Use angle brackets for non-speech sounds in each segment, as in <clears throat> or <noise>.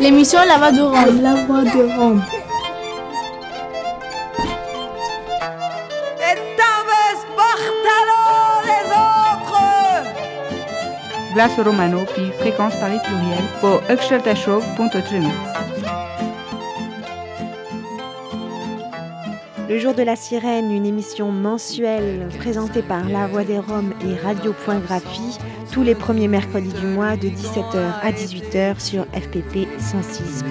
L'émission La Voix de Rome. La Voix de Rome. Glace Romano, puis fréquence Paris pluriel, pour Show.3. Le jour de la sirène, une émission mensuelle présentée par La Voix des Roms et Radio.graphie tous les premiers mercredis du mois de 17h à 18h sur FPP 106.3.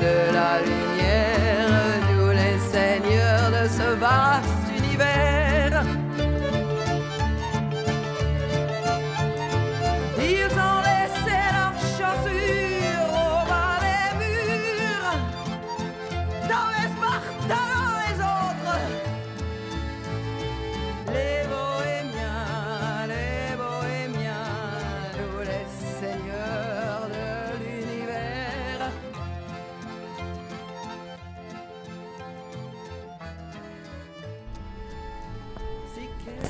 de la lumière, nous les seigneurs de ce vaste univers.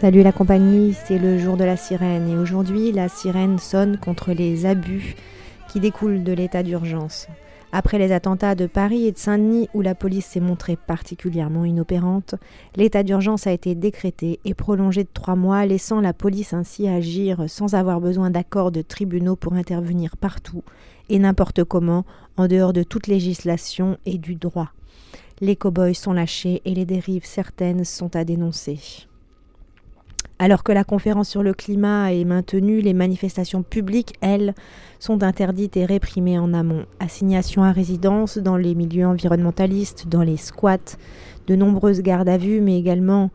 Salut la compagnie, c'est le jour de la sirène et aujourd'hui la sirène sonne contre les abus qui découlent de l'état d'urgence. Après les attentats de Paris et de Saint-Denis où la police s'est montrée particulièrement inopérante, l'état d'urgence a été décrété et prolongé de trois mois, laissant la police ainsi agir sans avoir besoin d'accords de tribunaux pour intervenir partout et n'importe comment, en dehors de toute législation et du droit. Les cow-boys sont lâchés et les dérives certaines sont à dénoncer. Alors que la conférence sur le climat est maintenue, les manifestations publiques, elles, sont interdites et réprimées en amont. Assignation à résidence dans les milieux environnementalistes, dans les squats, de nombreuses gardes à vue, mais également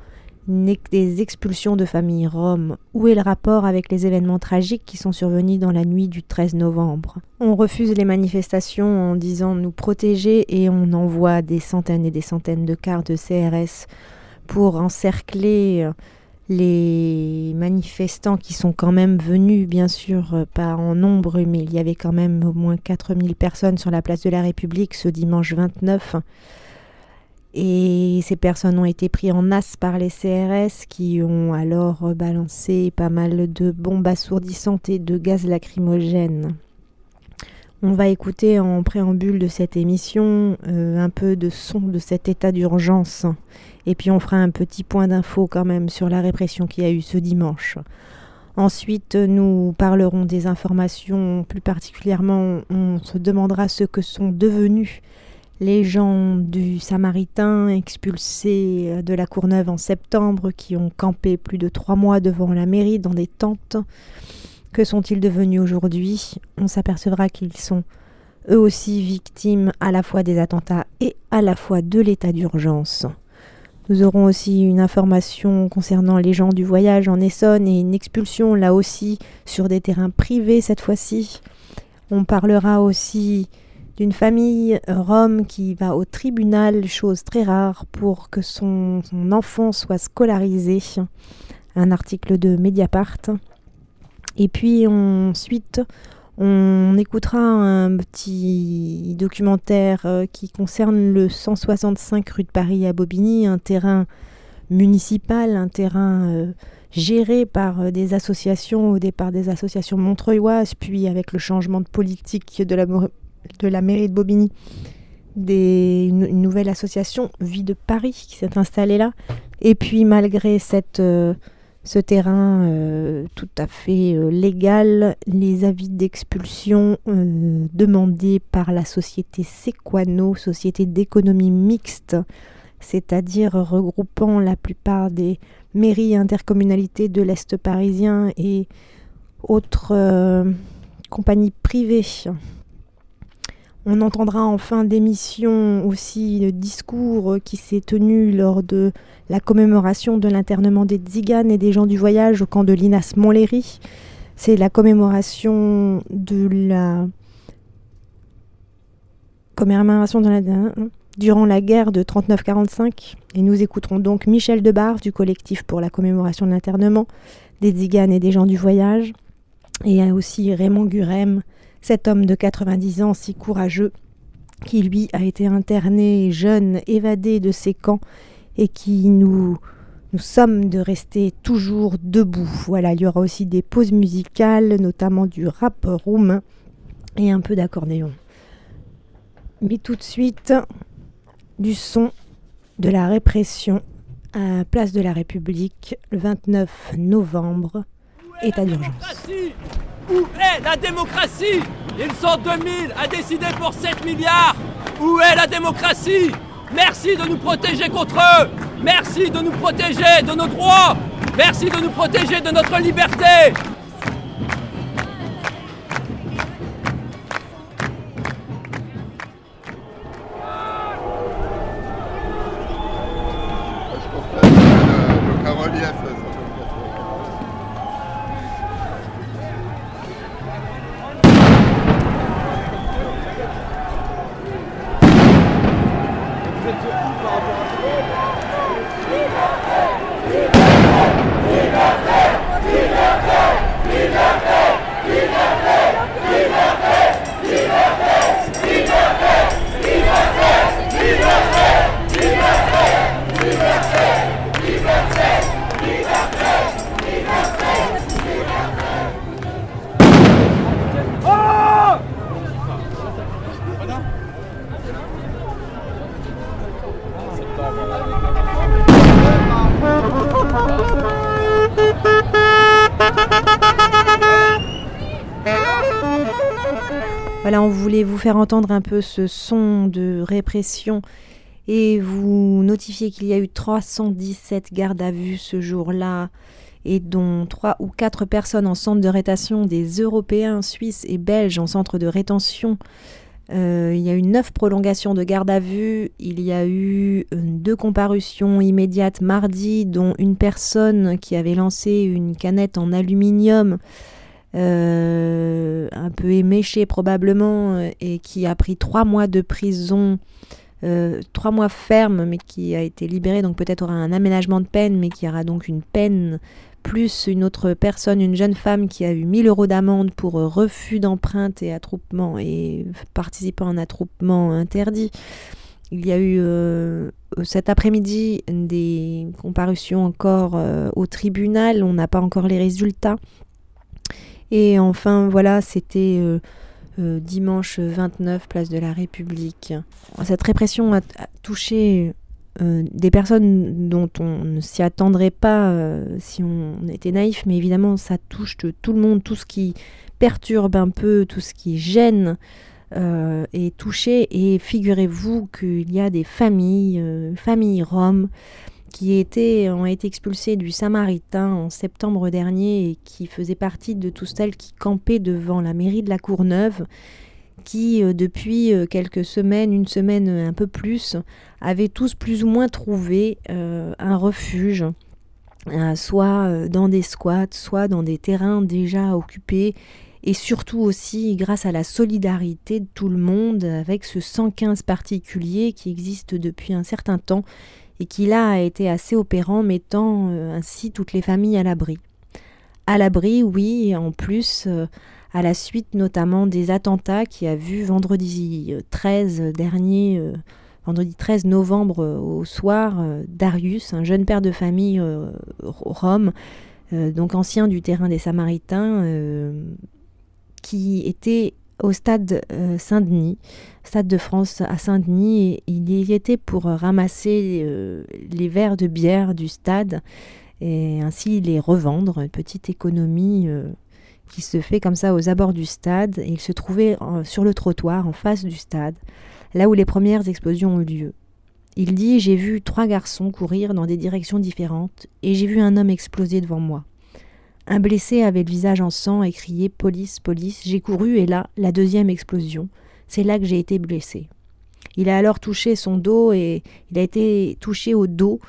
des expulsions de familles roms. Où est le rapport avec les événements tragiques qui sont survenus dans la nuit du 13 novembre? On refuse les manifestations en disant nous protéger et on envoie des centaines et des centaines de cars de CRS pour encercler les manifestants qui sont quand même venus, bien sûr, euh, pas en nombre, mais il y avait quand même au moins 4000 personnes sur la place de la République ce dimanche 29. Et ces personnes ont été prises en as par les CRS qui ont alors balancé pas mal de bombes assourdissantes et de gaz lacrymogènes. On va écouter en préambule de cette émission euh, un peu de son de cet état d'urgence et puis on fera un petit point d'info quand même sur la répression qu'il y a eu ce dimanche. Ensuite, nous parlerons des informations, plus particulièrement, on se demandera ce que sont devenus les gens du Samaritain expulsés de la Courneuve en septembre, qui ont campé plus de trois mois devant la mairie dans des tentes. Que sont-ils devenus aujourd'hui? On s'apercevra qu'ils sont eux aussi victimes à la fois des attentats et à la fois de l'état d'urgence. Nous aurons aussi une information concernant les gens du voyage en Essonne et une expulsion là aussi sur des terrains privés cette fois-ci. On parlera aussi d'une famille rome qui va au tribunal, chose très rare, pour que son, enfant soit scolarisé. Un article de Mediapart. Et puis ensuite, on écoutera un petit documentaire euh, qui concerne le 165 rue de Paris à Bobigny, un terrain municipal, un terrain euh, géré par euh, des associations, au départ des associations montreuilloises, puis avec le changement de politique de la, mairie de Bobigny, une, nouvelle association Vie de Paris qui s'est installée là. Et puis malgré cette ce terrain euh, tout à fait euh, légal, les avis d'expulsion euh, demandés par la société Sequano, société d'économie mixte, c'est-à-dire regroupant la plupart des mairies et intercommunalités de l'Est parisien et autres compagnies privées on entendra en fin d'émission aussi le discours qui s'est tenu lors de la commémoration de l'internement des Tziganes et des gens du voyage au camp de Linas Montlhéry. C'est la commémoration de la commémoration de la durant la guerre de 39-45 et nous écouterons donc Michel Debar du collectif pour la commémoration de l'internement des Tziganes et des gens du voyage et aussi Raymond Gurem cet homme de 90 ans si courageux, qui lui a été interné jeune, évadé de ses camps, et qui nous, nous sommes de rester toujours debout. Voilà, il y aura aussi des pauses musicales, notamment du rap roumain. et un peu d'accordéon. Mais tout de suite, du son de la répression à Place de la République le 29 novembre, état d'urgence. Où est la démocratie? Ils sont 2000 à décider pour 7 milliards. Où est la démocratie? Merci de nous protéger contre eux. Merci de nous protéger de nos droits. Merci de nous protéger de notre liberté entendre un peu ce son de répression. Et vous notifier qu'il y a eu 317 gardes à vue ce jour-là et dont 3 ou 4 personnes en centre de rétention, des Européens, Suisses et Belges en centre de rétention. Euh, il y a eu 9 prolongations de garde à vue, il y a eu euh, deux comparutions immédiates mardi, dont une personne qui avait lancé une canette en aluminium euh, un peu éméché probablement, euh, et qui a pris trois mois de prison, euh, trois mois ferme, mais qui a été libéré, donc peut-être aura un aménagement de peine, mais qui aura donc une peine, plus une autre personne, une jeune femme qui a eu 1000 euros d'amende pour refus d'empreinte et attroupement, et participant à un attroupement interdit. Il y a eu cet après-midi des comparutions encore au tribunal, on n'a pas encore les résultats. Et enfin, voilà, c'était euh, euh, dimanche 29, place de la République. Cette répression a, touché euh, des personnes dont on ne s'y attendrait pas si on était naïf, mais évidemment, ça touche tout le monde, tout ce qui perturbe un peu, tout ce qui gêne. est touché et figurez-vous qu'il y a des familles, familles roms, qui ont été expulsés du Samaritain en septembre dernier et qui faisaient partie de tous celles qui campaient devant la mairie de la Courneuve, qui euh, depuis euh, quelques semaines, une semaine un peu plus, avaient tous plus ou moins trouvé euh, un refuge, soit dans des squats, soit dans des terrains déjà occupés et surtout aussi grâce à la solidarité de tout le monde avec ce 115 particulier qui existe depuis un certain temps et qui là a été assez opérant, mettant euh, ainsi toutes les familles à l'abri. À l'abri, oui, en plus, euh, à la suite notamment des attentats qui a vu vendredi 13 euh, dernier, vendredi 13 novembre au soir, Darius, un jeune père de famille rome, donc ancien du terrain des Samaritains, qui était au stade euh, Saint-Denis, stade de France à Saint-Denis, il y était pour ramasser euh, les verres de bière du stade et ainsi les revendre, une petite économie euh, qui se fait comme ça aux abords du stade. Il se trouvait sur le trottoir en face du stade, là où les premières explosions ont eu lieu. Il dit J'ai vu trois garçons courir dans des directions différentes et j'ai vu un homme exploser devant moi. Un blessé avait le visage en sang et criait Police, police. J'ai couru et là, la deuxième explosion. C'est là que j'ai été blessé. Il a alors touché son dos et il a été touché au dos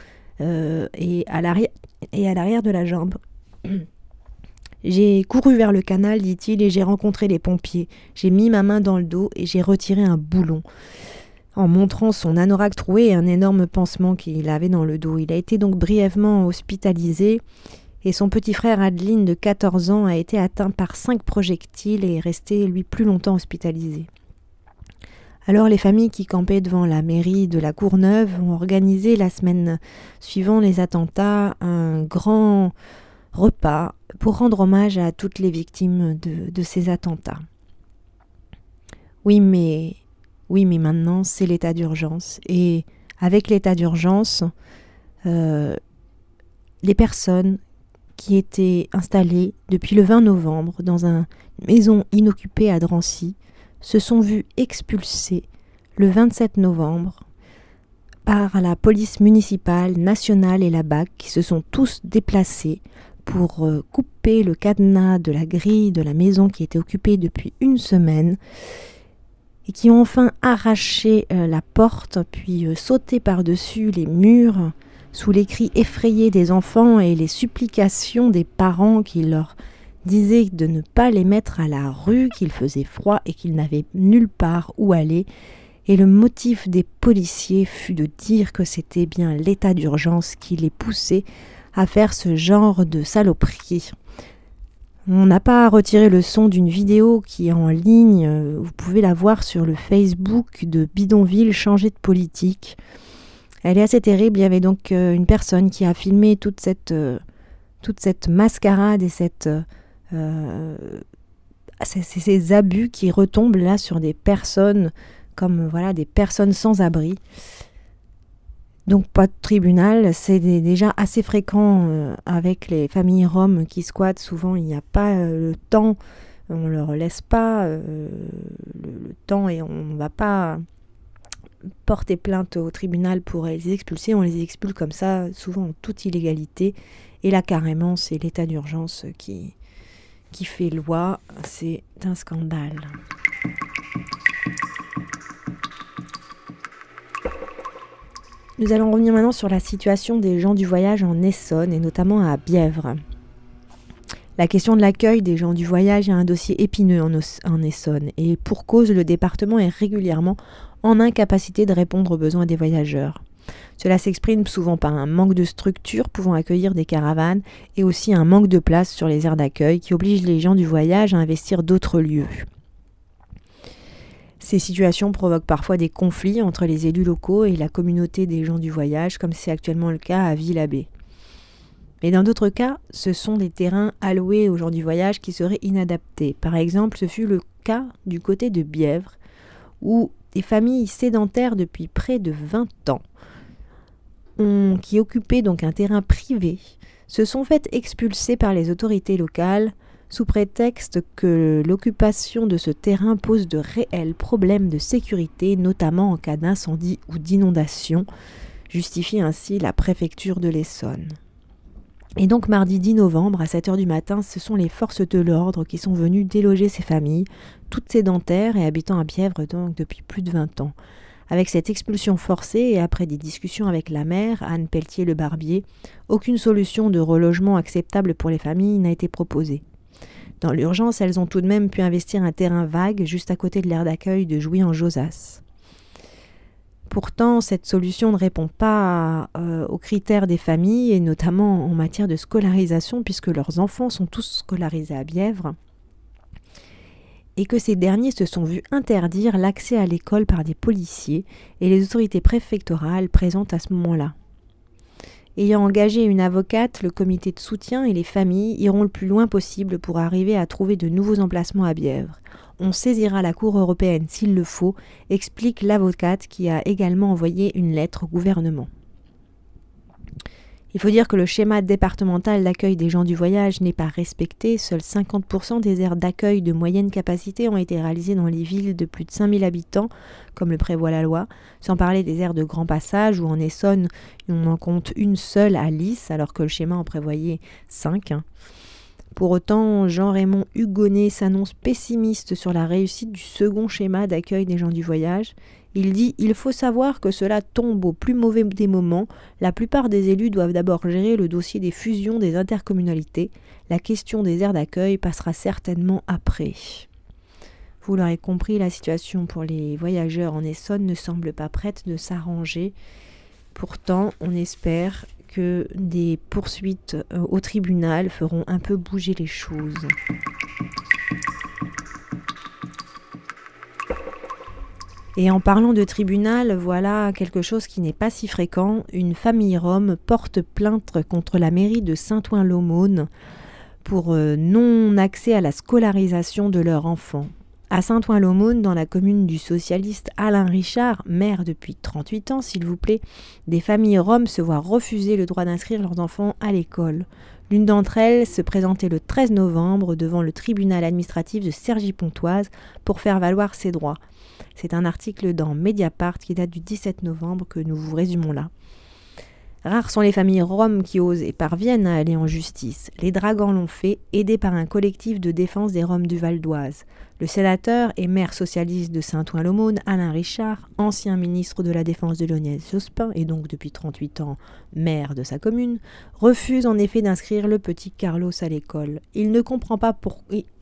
euh, et à l'arrière de la jambe. <clears throat> J'ai couru vers le canal, dit-il, et j'ai rencontré les pompiers. J'ai mis ma main dans le dos et j'ai retiré un boulon. En montrant son anorak troué et un énorme pansement qu'il avait dans le dos. Il a été donc brièvement hospitalisé et son petit frère Adeline de 14 ans a été atteint par cinq projectiles et est resté lui plus longtemps hospitalisé. Alors les familles qui campaient devant la mairie de la Courneuve ont organisé la semaine suivant les attentats un grand repas pour rendre hommage à toutes les victimes de, ces attentats. Oui, mais oui, mais maintenant c'est l'état d'urgence. Et avec l'état d'urgence, euh, les personnes qui étaient installées depuis le 20 novembre dans une maison inoccupée à Drancy se sont vues expulsées le 27 novembre par la police municipale, nationale et la BAC qui se sont tous déplacés pour euh, couper le cadenas de la grille de la maison qui était occupée depuis une semaine et qui ont enfin arraché euh, la porte puis euh, sauté par-dessus les murs sous les cris effrayés des enfants et les supplications des parents qui leur disaient de ne pas les mettre à la rue, qu'il faisait froid et qu'ils n'avaient nulle part où aller. Et le motif des policiers fut de dire que c'était bien l'état d'urgence qui les poussait à faire ce genre de saloperie. On n'a pas retiré le son d'une vidéo qui est en ligne, vous pouvez la voir sur le Facebook de Bidonville Changer de politique. Elle est assez terrible. Il y avait donc euh, une personne qui a filmé toute cette, euh, mascarade et cette, euh, ces, abus qui retombent là sur des personnes comme voilà des personnes sans abri. Donc pas de tribunal, c'est déjà assez fréquent avec les familles roms qui squattent. Souvent il n'y a pas le temps, on ne leur laisse pas le, temps et on ne va pas porter plainte au tribunal pour les expulser, on les expulse comme ça, souvent en toute illégalité. Et là, carrément, c'est l'état d'urgence qui, qui fait loi. C'est un scandale. Nous allons revenir maintenant sur la situation des gens du voyage en Essonne et notamment à Bièvre. La question de l'accueil des gens du voyage est un dossier épineux en, en Essonne et pour cause, le département est régulièrement en incapacité de répondre aux besoins des voyageurs. Cela s'exprime souvent par un manque de structure pouvant accueillir des caravanes et aussi un manque de place sur les aires d'accueil qui oblige les gens du voyage à investir d'autres lieux. Ces situations provoquent parfois des conflits entre les élus locaux et la communauté des gens du voyage, comme c'est actuellement le cas à Villabé. Mais dans d'autres cas, ce sont des terrains alloués aux gens du voyage qui seraient inadaptés. Par exemple, ce fut le cas du côté de Bièvre, où des familles sédentaires depuis près de 20 ans, qui occupaient donc un terrain privé, se sont faites expulser par les autorités locales sous prétexte que l'occupation de ce terrain pose de réels problèmes de sécurité, notamment en cas d'incendie ou d'inondation, justifie ainsi la préfecture de l'Essonne. Et donc mardi 10 novembre à 7h du matin, ce sont les forces de l'ordre qui sont venues déloger ces familles, toutes sédentaires et habitant à Bièvre donc depuis plus de 20 ans. Avec cette expulsion forcée et après des discussions avec la mère, Anne Pelletier le Barbier, aucune solution de relogement acceptable pour les familles n'a été proposée. Dans l'urgence, elles ont tout de même pu investir un terrain vague juste à côté de l'aire d'accueil de Jouy en Josas. Pourtant, cette solution ne répond pas euh, aux critères des familles, et notamment en matière de scolarisation, puisque leurs enfants sont tous scolarisés à Bièvre, et que ces derniers se sont vus interdire l'accès à l'école par des policiers et les autorités préfectorales présentes à ce moment-là. Ayant engagé une avocate, le comité de soutien et les familles iront le plus loin possible pour arriver à trouver de nouveaux emplacements à Bièvre on saisira la Cour européenne s'il le faut, explique l'avocate qui a également envoyé une lettre au gouvernement. Il faut dire que le schéma départemental d'accueil des gens du voyage n'est pas respecté. Seuls 50% des aires d'accueil de moyenne capacité ont été réalisées dans les villes de plus de 5000 habitants, comme le prévoit la loi, sans parler des aires de grand passage où en Essonne on en compte une seule à Lys, alors que le schéma en prévoyait 5. Pour autant, Jean-Raymond Hugonnet s'annonce pessimiste sur la réussite du second schéma d'accueil des gens du voyage. Il dit Il faut savoir que cela tombe au plus mauvais des moments. La plupart des élus doivent d'abord gérer le dossier des fusions des intercommunalités. La question des aires d'accueil passera certainement après. Vous l'aurez compris, la situation pour les voyageurs en Essonne ne semble pas prête de s'arranger. Pourtant, on espère que des poursuites euh, au tribunal feront un peu bouger les choses. Et en parlant de tribunal, voilà quelque chose qui n'est pas si fréquent. Une famille rome porte plainte contre la mairie de Saint-Ouen-l'Aumône pour euh, non accès à la scolarisation de leur enfant. À Saint-Ouen-l'Aumône, dans la commune du socialiste Alain Richard, maire depuis 38 ans, s'il vous plaît, des familles roms se voient refuser le droit d'inscrire leurs enfants à l'école. L'une d'entre elles se présentait le 13 novembre devant le tribunal administratif de Cergy-Pontoise pour faire valoir ses droits. C'est un article dans Mediapart qui date du 17 novembre que nous vous résumons là. Rares sont les familles roms qui osent et parviennent à aller en justice. Les dragons l'ont fait, aidés par un collectif de défense des Roms du Val d'Oise. Le sénateur et maire socialiste de Saint-Ouen-l'Aumône, Alain Richard, ancien ministre de la Défense de Lionel Jospin et donc depuis 38 ans maire de sa commune, refuse en effet d'inscrire le petit Carlos à l'école. Il ne comprend pas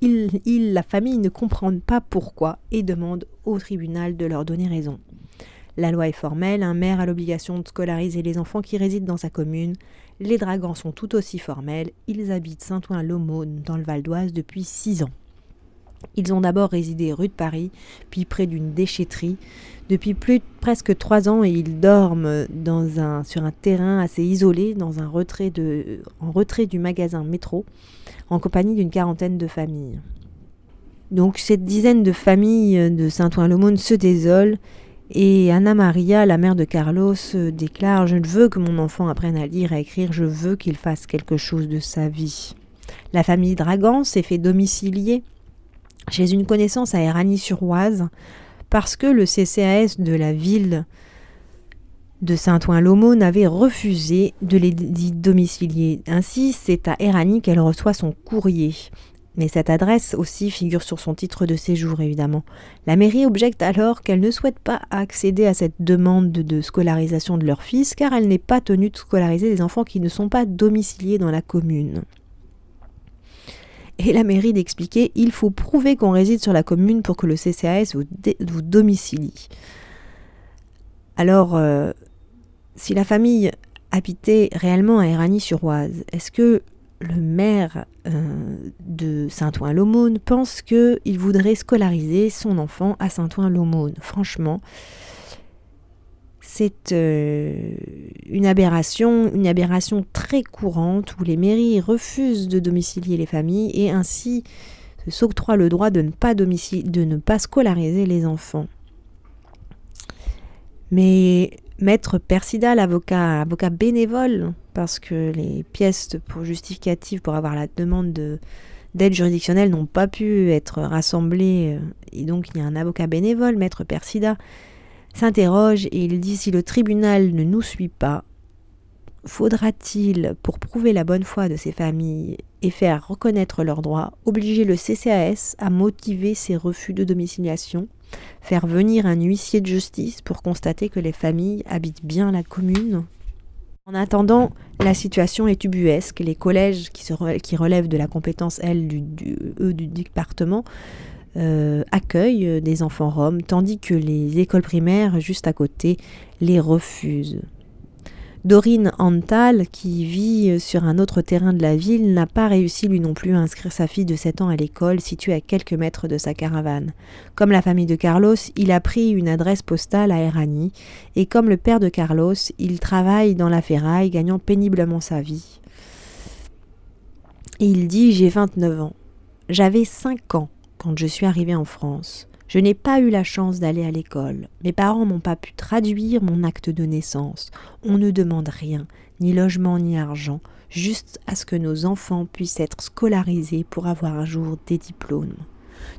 il, la famille ne comprend pas pourquoi et demande au tribunal de leur donner raison. La loi est formelle, un maire a l'obligation de scolariser les enfants qui résident dans sa commune. Les dragons sont tout aussi formels, ils habitent Saint-Ouen-l'Aumône dans le Val d'Oise depuis six ans. Ils ont d'abord résidé rue de Paris, puis près d'une déchetterie. Depuis presque trois ans, ils dorment sur un terrain assez isolé, dans retrait en retrait du magasin métro, en compagnie d'une quarantaine de familles. Donc cette dizaine de familles de Saint-Ouen-l'Aumône se désolent et Anna Maria, la mère de Carlos, déclare Je ne veux que mon enfant apprenne à lire et à écrire, je veux qu'il fasse quelque chose de sa vie. La famille Dragan s'est fait domicilier chez une connaissance à Eragny-sur-Oise parce que le CCAS de la ville de Saint-Ouen-l'Aumône avait refusé de les domicilier. Ainsi, c'est à Eragny qu'elle reçoit son courrier. Mais cette adresse aussi figure sur son titre de séjour, évidemment. La mairie objecte alors qu'elle ne souhaite pas accéder à cette demande de scolarisation de leur fils, car elle n'est pas tenue de scolariser des enfants qui ne sont pas domiciliés dans la commune. Et la mairie d'expliquer il faut prouver qu'on réside sur la commune pour que le CCAS vous, domicilie. Alors, euh, si la famille habitait réellement à Eragny-sur-Oise, est-ce que le maire euh, de Saint-Ouen-l'Aumône pense qu'il voudrait scolariser son enfant à Saint-Ouen-l'Aumône. Franchement, c'est euh, une aberration, une aberration très courante où les mairies refusent de domicilier les familles et ainsi s'octroient le droit de ne pas, de ne pas scolariser les enfants. Mais Maître Persida, l'avocat, avocat bénévole, parce que les pièces pour justificatives pour avoir la demande d'aide juridictionnelle n'ont pas pu être rassemblées, euh, et donc il y a un avocat bénévole, Maître Persida, s'interroge et il dit si le tribunal ne nous suit pas, faudra-t-il, pour prouver la bonne foi de ces familles et faire reconnaître leurs droits, obliger le CCAS à motiver ses refus de domiciliation faire venir un huissier de justice pour constater que les familles habitent bien la commune. En attendant, la situation est ubuesque. Les collèges qui, relèvent de la compétence, du, du, du département, euh, accueillent des enfants roms, tandis que les écoles primaires, juste à côté, les refusent. Dorine Antal, qui vit sur un autre terrain de la ville, n'a pas réussi lui non plus à inscrire sa fille de 7 ans à l'école située à quelques mètres de sa caravane. Comme la famille de Carlos, il a pris une adresse postale à Erani, et comme le père de Carlos, il travaille dans la ferraille, gagnant péniblement sa vie. Il dit J'ai 29 ans. J'avais 5 ans quand je suis arrivé en France. Je n'ai pas eu la chance d'aller à l'école. Mes parents n'ont pas pu traduire mon acte de naissance. On ne demande rien, ni logement ni argent, juste à ce que nos enfants puissent être scolarisés pour avoir un jour des diplômes.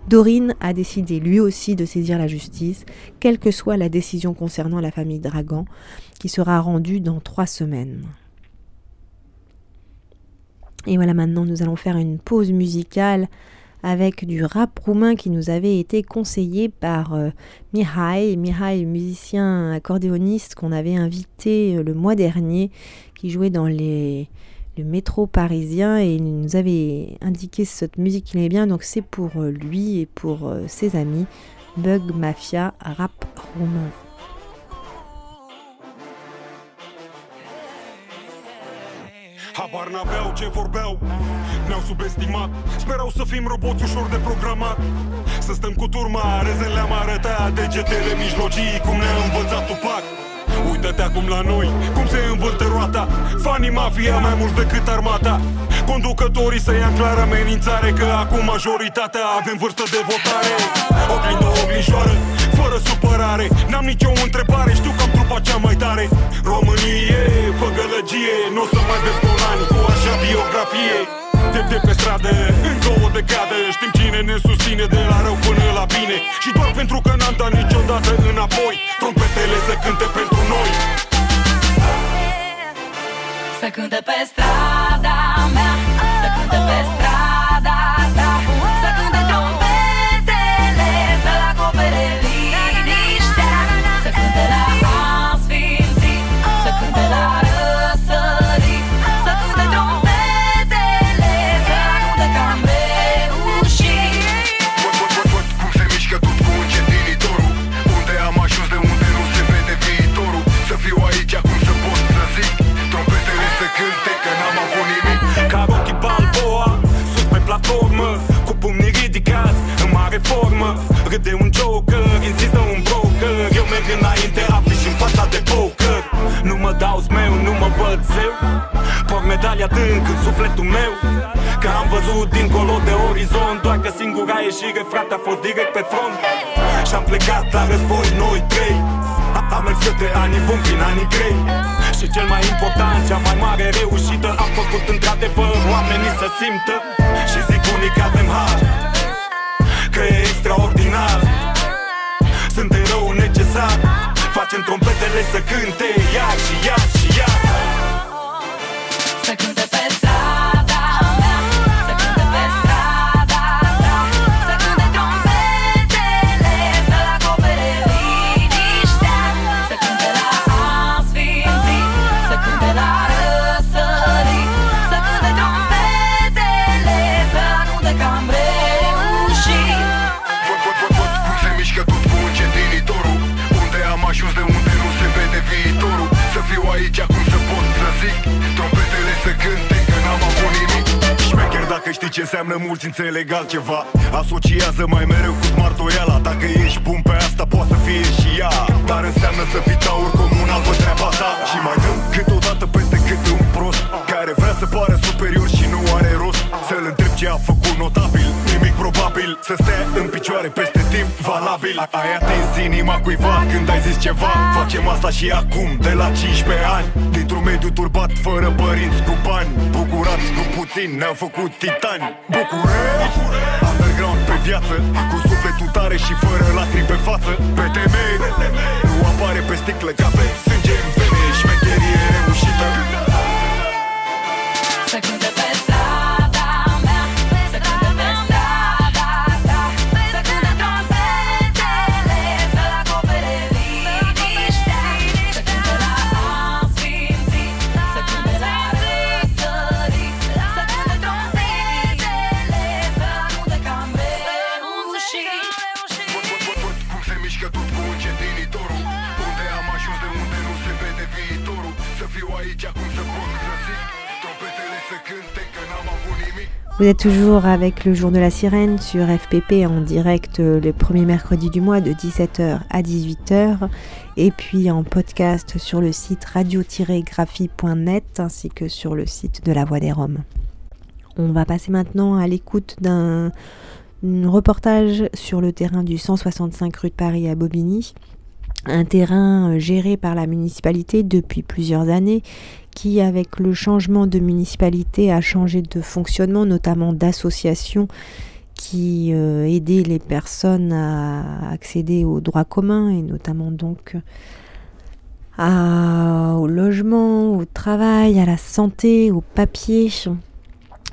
Dorine a décidé lui aussi de saisir la justice, quelle que soit la décision concernant la famille Dragan, qui sera rendue dans trois semaines. Et voilà, maintenant nous allons faire une pause musicale avec du rap roumain qui nous avait été conseillé par euh, Mihai, Mihai, musicien accordéoniste qu'on avait invité euh, le mois dernier, qui jouait dans les, le métro parisien et il nous avait indiqué cette musique qu'il aimait bien, donc c'est pour euh, lui et pour ses amis, Bug Mafia, rap roumain. Habar n-aveau ce vorbeau. Ne-au subestimat. Sperau să fim roboți ușor de programat. Să stăm cu turma Rezele am arătat. Degetele mijlocii Cum ne-a învățat Tupac. Uită-te acum la noi, cum se învârte roata. Fanii mafia mai mulți decât armata. Conducătorii să ia clar amenințare Că acum majoritatea avem vârstă de votare. Oglindă, oglinjoară, fără supărare. N-am nicio întrebare, știu că am trupa cea mai tare. Românie, fă gălăgie Nu o să mai vezi ani cu așa biografie. De, de pe stradă, încă o decadă Știm cine ne susține de la rău până la bine. Și doar pentru că n-am dat niciodată înapoi Trompetele să cânte pentru noi. Să cânte pe strada mea Să cânte pe strada ieșire, frate, a fost direct pe front. Și-am plecat la război noi trei. A- Am mers către anii buni prin anii grei. Și cel mai important, cea mai mare reușită Am făcut într-adevăr oamenii să simtă. Și zic unii că avem har Că e extraordinar. Sunt rău necesar Facem trompetele să cânte iar și iar ce înseamnă mulți înțeleg altceva. Asociază mai mereu cu smartoiala. Dacă ești bun pe asta poate să fie și ea. Dar înseamnă să fii taur comunal pe treaba ta. Și mai dăm câteodată peste cât un prost Care vrea să pară superior și nu are rost. Să-l întreb ce a făcut notabil Nimic probabil. Să stea în picioare peste timp valabil. A- Ai atins inima cuiva când ai zis ceva. Facem asta și acum, de la 15 ani. Dintr-un mediu turbat, fără părinți, cu bani. Bucurați, nu puțin, ne-am făcut titani. București, underground pe viață Cu sufletul tare și fără lacrimi pe față. Pe temei, nu apare pe sticlă Că avem sânge în vene, șmecherie reușită. Să cânte Vous êtes toujours avec le jour de la sirène sur FPP en direct les premiers mercredis du mois de 17h à 18h et puis en podcast sur le site radio-graphie.net ainsi que sur le site de la Voix des Roms. On va passer maintenant à l'écoute d'un un reportage sur le terrain du 165 rue de Paris à Bobigny, un terrain géré par la municipalité depuis plusieurs années qui, avec le changement de municipalité, a changé de fonctionnement, notamment d'associations qui euh, aidaient les personnes à accéder aux droits communs et notamment donc au logement, au travail, à la santé, au papier.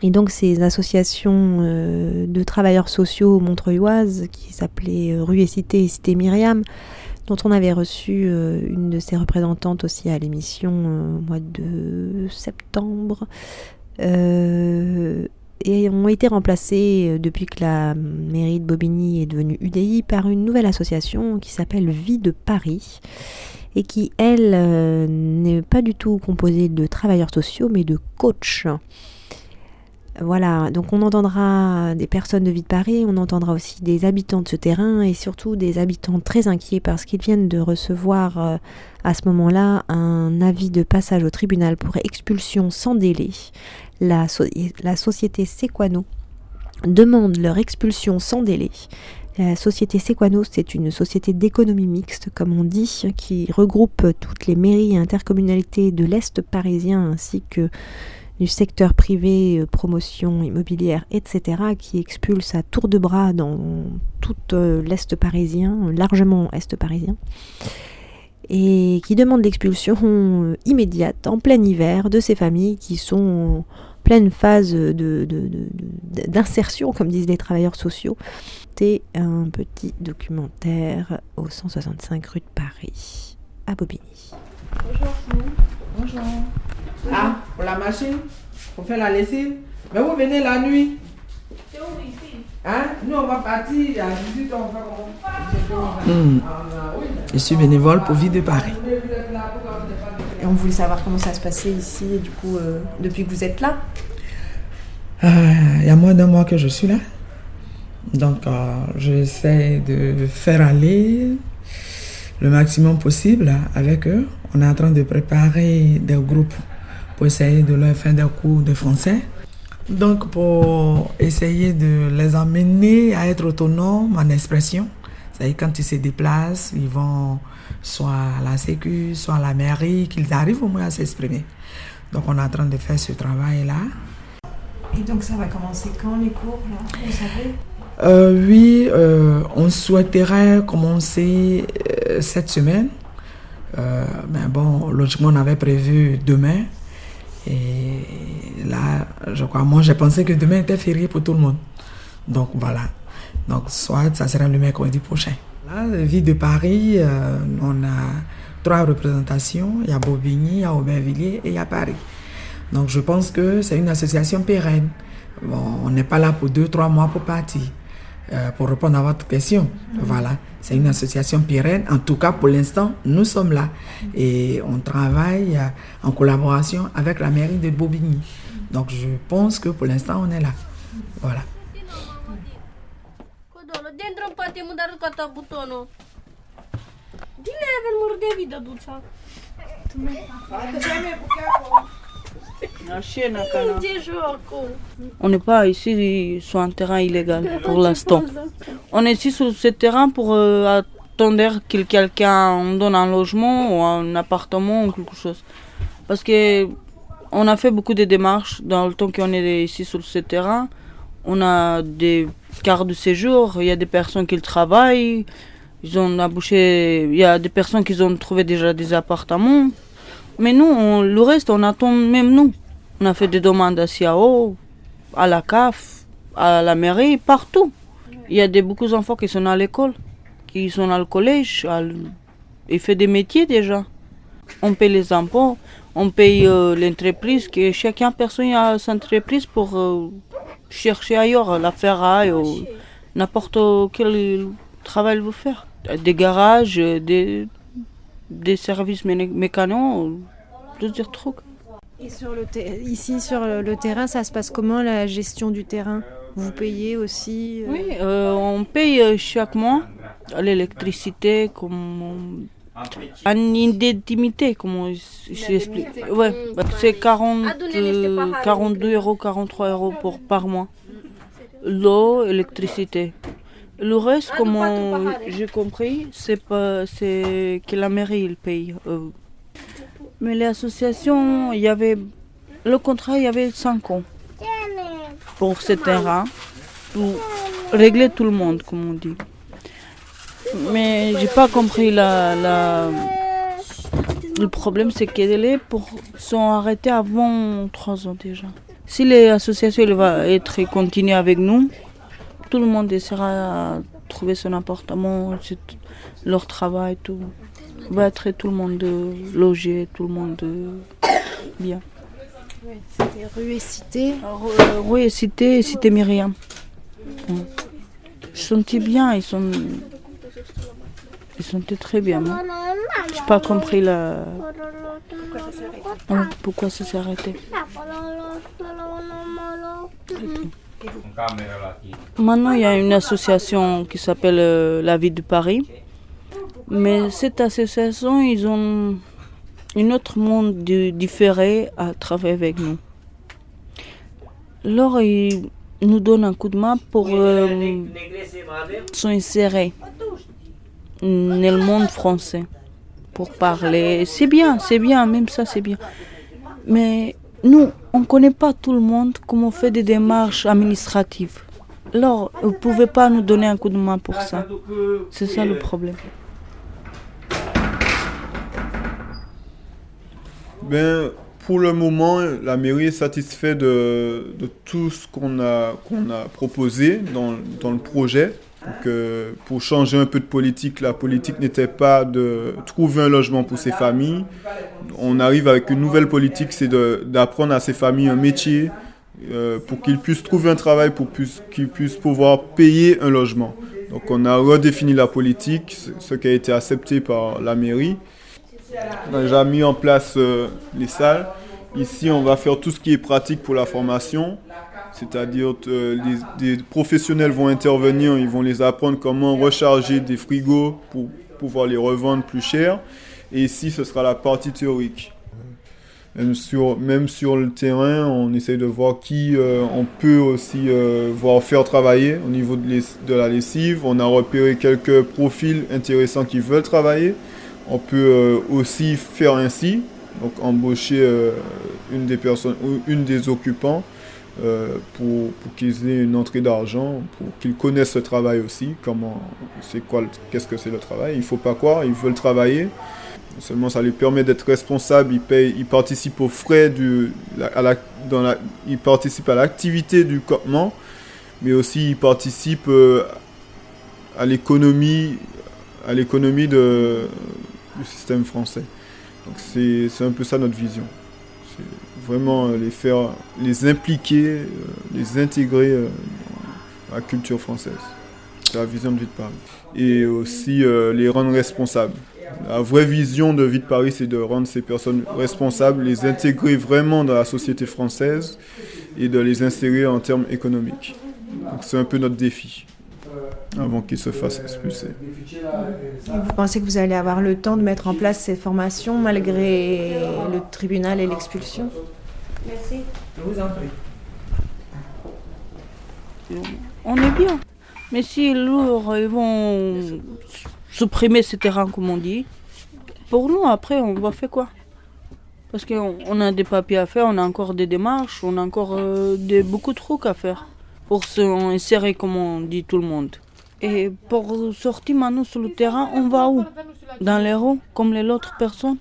Et donc ces associations euh, de travailleurs sociaux montreuilloises qui s'appelaient euh, Rue et Cité et Cité Myriam, dont on avait reçu euh, une de ses représentantes aussi à l'émission euh, au mois de septembre, euh, et ont été remplacées euh, depuis que la mairie de Bobigny est devenue UDI par une nouvelle association qui s'appelle Vie de Paris et qui, elle, n'est pas du tout composée de travailleurs sociaux mais de coachs. Voilà, donc on entendra des personnes de Vie de Paris, on entendra aussi des habitants de ce terrain et surtout des habitants très inquiets parce qu'ils viennent de recevoir euh, à ce moment-là un avis de passage au tribunal pour expulsion sans délai. La, la société Sequano demande leur expulsion sans délai. La société Sequano, c'est une société d'économie mixte, comme on dit, qui regroupe toutes les mairies et intercommunalités de l'Est parisien ainsi que du secteur privé, euh, promotion immobilière, etc., qui expulse à tour de bras dans tout euh, l'Est parisien, largement Est parisien, et qui demande l'expulsion euh, immédiate, en plein hiver, de ces familles qui sont en pleine phase de- de- de- de- d'insertion, comme disent les travailleurs sociaux. C'était un petit documentaire au 165 rue de Paris, à Bobigny. Bonjour. Ah, pour la machine Pour faire la lessive Mais vous venez la nuit Hein? Nous, on va partir à 18h, on va comment Hmm. Je suis bénévole pour Vie de Paris. Et on voulait savoir comment ça se passait ici, et du coup, euh, depuis que vous êtes là. Euh, Il y a moins d'un mois que je suis là. Donc, euh, j'essaie de faire aller le maximum possible avec eux. On est en train de préparer des groupes pour essayer de leur faire des cours de français. Donc, pour essayer de les amener à être autonomes en expression. C'est-à-dire, quand ils se déplacent, ils vont soit à la sécu, soit à la mairie, qu'ils arrivent au moins à s'exprimer. Donc, on est en train de faire ce travail-là. Et donc, ça va commencer quand les cours, là? Vous savez? Euh, oui, euh, on souhaiterait commencer euh, cette semaine. Mais bon, logiquement, on avait prévu demain. Et là, je crois, moi, j'ai pensé que demain était férié pour tout le monde. Donc voilà. Donc, soit ça sera le mercredi prochain. Là, la vie de Paris, euh, on a trois représentations. Il y a Bobigny, il y a Aubervilliers et il y a Paris. Donc, je pense que c'est une association pérenne. Bon, on n'est pas là pour deux, trois mois pour partir. Euh, pour répondre à votre question, voilà, c'est une association pérenne. En tout cas, pour l'instant, nous sommes là et on travaille euh, en collaboration avec la mairie de Bobigny. Donc, je pense que pour l'instant, on est là. Voilà. On n'est pas ici sur un terrain illégal pour l'instant. On est ici sur ce terrain pour euh, attendre que quelqu'un donne un logement ou un appartement ou quelque chose. Parce que on a fait beaucoup de démarches dans le temps qu'on est ici sur ce terrain. On a des cartes de séjour, il y a des personnes qui travaillent, ils ont abouché, il y a des personnes qui ont trouvé déjà des appartements. Mais nous, le reste, on attend même nous. On a fait des demandes à CIAO, à la CAF, à la mairie, partout. Il y a des, beaucoup d'enfants qui sont à l'école, qui sont au collège, à l- ils font des métiers déjà. On paye les impôts, on paye euh, l'entreprise, que chacun personne a sa entreprise pour euh, chercher ailleurs, la ferraille ou n'importe quel travail vous faire. Des garages, euh, des, des services méné- mécanos, plusieurs trucs. Et sur le ici, sur le, terrain, ça se passe comment la gestion du terrain? Vous payez aussi euh, Oui, euh, on paye euh, chaque mois l'électricité comme en indemnité, comme on s- j'explique. Ouais, c'est 40, euh, 42 euros, 43 euros pour, par mois. L'eau, électricité. Le reste, comme on- j'ai compris, c'est pas, c'est que la mairie il paye. euh. Mais les associations, il y avait le contrat, il y avait 5 ans pour ce terrain pour régler tout le monde, comme on dit. Mais j'ai pas compris la, la... Le problème, c'est que les pour sont arrêtés avant trois ans déjà. Si les associations elles vont être continuer avec nous, tout le monde essaiera à trouver son appartement, leur travail, tout. Va être tout le monde euh, logé, tout le monde euh, bien. C'était rue et cité. Euh, oui, cité, cité Myriam. Mm. Ils sont bien, ils sont. Ils sont très bien. moi. J'ai pas compris la. Ah, pourquoi ça s'est arrêté? Maintenant, il y a une association qui s'appelle euh, La Vie de Paris. Mais cette association, ils ont un autre monde di- différé à travailler avec nous. Alors, ils nous donnent un coup de main pour euh, s'insérer dans le monde français, pour parler. C'est bien, c'est bien, même ça, c'est bien. Mais nous, on ne connaît pas tout le monde comment on fait des démarches administratives. Alors, vous ne pouvez pas nous donner un coup de main pour ça. C'est ça le problème. Ben, pour le moment, la mairie est satisfaite de, tout ce qu'on a, proposé dans le projet. Pour changer un peu de politique, la politique n'était pas de trouver un logement pour ces familles. On arrive avec une nouvelle politique, c'est d'apprendre à ces familles un métier euh, pour qu'ils puissent trouver un travail, pour qu'ils puissent pouvoir payer un logement. Donc on a redéfini la politique, ce- ce qui a été accepté par la mairie. On a déjà mis en place euh, les salles. Ici, on va faire tout ce qui est pratique pour la formation. C'est-à-dire euh, les, des professionnels vont intervenir, ils vont les apprendre comment recharger des frigos pour pouvoir les revendre plus cher. Et ici, ce sera la partie théorique. Même sur, même sur le terrain, on essaye de voir qui euh, on peut aussi euh, voir faire travailler au niveau de, de la lessive. On a repéré quelques profils intéressants qui veulent travailler. On peut euh, aussi faire ainsi, donc embaucher une des personnes ou une des occupants euh, pour, qu'ils aient une entrée d'argent, pour qu'ils connaissent le travail aussi, comment, c'est quoi, qu'est-ce que c'est le travail. Il faut pas croire, ils veulent travailler. Seulement, ça les permet d'être responsables. Ils payent, ils participent aux frais du, à la, dans la, ils participent à l'activité du campement, mais aussi ils participent euh, à l'économie, à l'économie du système français. Donc c'est un peu ça notre vision. Vraiment euh, les faire, les impliquer, euh, les intégrer euh, dans la culture française. C'est la vision de Vie de Paris. Et aussi euh, les rendre responsables. La vraie vision de Vie de Paris, c'est de rendre ces personnes responsables, les intégrer vraiment dans la société française et de les insérer en termes économiques. Donc c'est un peu notre défi avant qu'ils se fassent expulser. Vous pensez que vous allez avoir le temps de mettre en place ces formations malgré le tribunal et l'expulsion? Merci. Je vous en prie. On est bien. Mais si lourd, ils vont supprimer ces terrains, comme on dit, pour nous, après, on va faire quoi? Parce qu'on on a des papiers à faire, on a encore des démarches, on a encore euh, des, beaucoup de trucs à faire pour s'insérer, comme on dit tout le monde. Et pour sortir maintenant sur le terrain, on va où? Dans les roues, comme les autres personnes?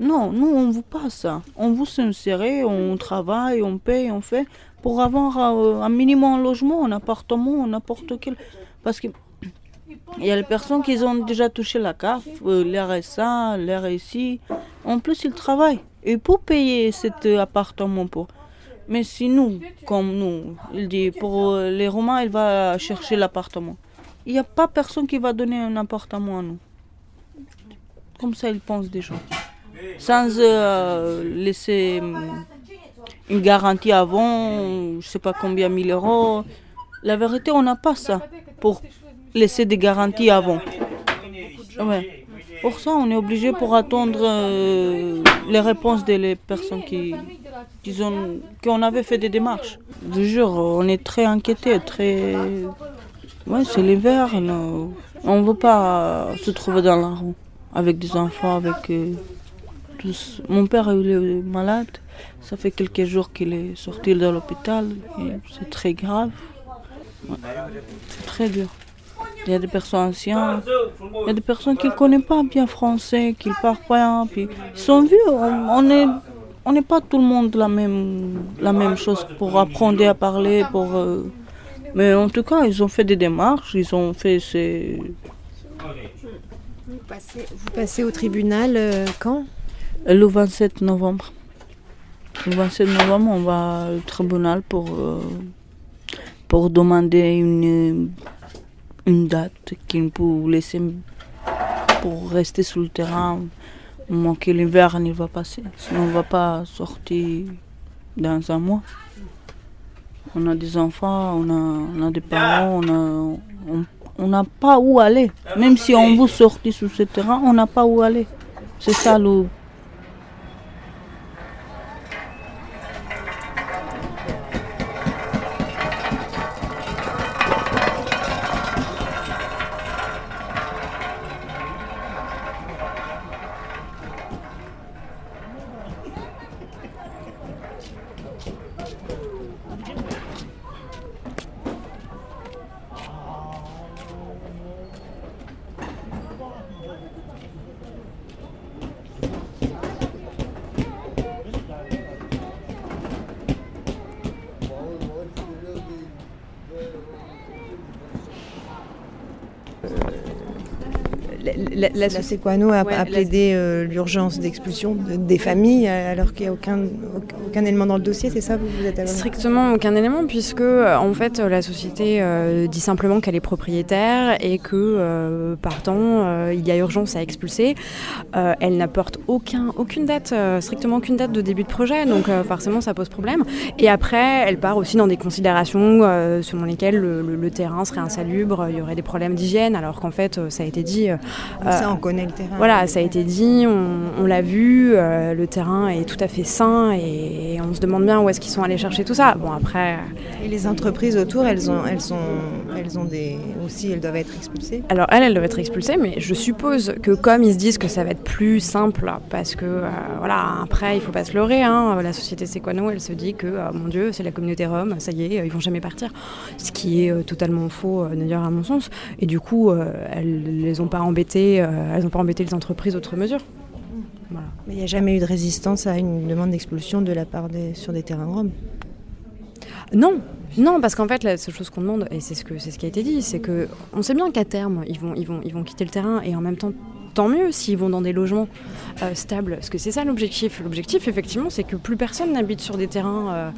Non, nous, on ne veut pas ça. On veut s'insérer, on travaille, on paye, on fait, pour avoir euh, un minimum un logement, un appartement, n'importe quel. Parce que il y a les personnes qui ont déjà touché la CAF, euh, l'RSA, l'RSI. En plus, ils travaillent. Et pour payer cet euh, appartement. Mais si nous, comme nous, il dit, pour les Romains, il va chercher l'appartement. Il n'y a pas personne qui va donner un appartement à nous. Comme ça, ils pensent déjà. Sans euh, laisser hum, une garantie avant, je sais pas combien, 1000 euros. La vérité, on n'a pas ça pour laisser des garanties avant. Pour ça, on est obligé pour attendre euh, les réponses des personnes qui, disons, qu'on avait fait des démarches. Je jure, on est très inquiétés, très... Ouais, c'est l'hiver, on ne veut pas se trouver dans la rue avec des enfants, avec euh, tous. Mon père est malade, ça fait quelques jours qu'il est sorti de l'hôpital, c'est très grave. C'est très dur. Il y a des personnes anciennes, il y a des personnes qui ne connaissent pas bien français, qui ne parlent pas, puis ils sont vieux. On, on est, on n'est pas tout le monde la même, la même chose pour apprendre à parler, pour. euh, mais en tout cas, ils ont fait des démarches, ils ont fait ces. vous passez, vous passez au tribunal euh, quand? Le 27 novembre. Le 27 novembre, on va au tribunal pour, euh, pour demander une, une date qu'il peut laisser pour rester sur le terrain que l'hiver il va passer. Sinon, on ne va pas sortir dans un mois. On a des enfants, on a, on a des parents, on n'a pas où aller. Même si on veut sortir sur ce terrain, on n'a pas où aller. C'est ça le. La, la, Sequano a, Ouais, a la- plaidé euh, l'urgence d'expulsion de- des familles alors qu'il n'y a aucun, élément dans le dossier, c'est ça vous, vous êtes à Strictement aucun élément puisque euh, en fait la société euh, dit simplement qu'elle est propriétaire et que partant il y a urgence à expulser. Elle n'apporte aucun, aucune date, strictement aucune date de début de projet donc forcément ça pose problème. Et après elle part aussi dans des considérations selon lesquelles le, le- le terrain serait insalubre, il y aurait des problèmes d'hygiène alors qu'en fait ça a été dit. euh, on connaît le terrain. Voilà, ça a été dit, on, on l'a vu, euh, le terrain est tout à fait sain et on se demande bien où est-ce qu'ils sont allés chercher tout ça. Bon après. Et les entreprises autour, elles ont, elles sont, elles ont des aussi, elles doivent être expulsées. Alors elle, elle doit être expulsée, mais je suppose que comme ils se disent que ça va être plus simple, parce que euh, voilà, après il faut pas se leurrer, hein, la société Sequano, elle se dit que euh, mon Dieu, c'est la communauté rome, ça y est, euh, ils vont jamais partir, ce qui est euh, totalement faux euh, d'ailleurs à mon sens. Et du coup, euh, elles les ont pas embêtées, euh, elles ont pas embêté les entreprises mesure. Voilà. Mais il n'y a jamais eu de résistance à une demande d'expulsion de la part des, sur des terrains roms. Non, non, parce qu'en fait, la seule chose qu'on demande, et c'est ce, que, c'est ce qui a été dit, c'est que on sait bien qu'à terme, ils vont, ils, vont, ils vont quitter le terrain, et en même temps, tant mieux s'ils vont dans des logements euh, stables, parce que c'est ça l'objectif. L'objectif, effectivement, c'est que plus personne n'habite sur des terrains, euh,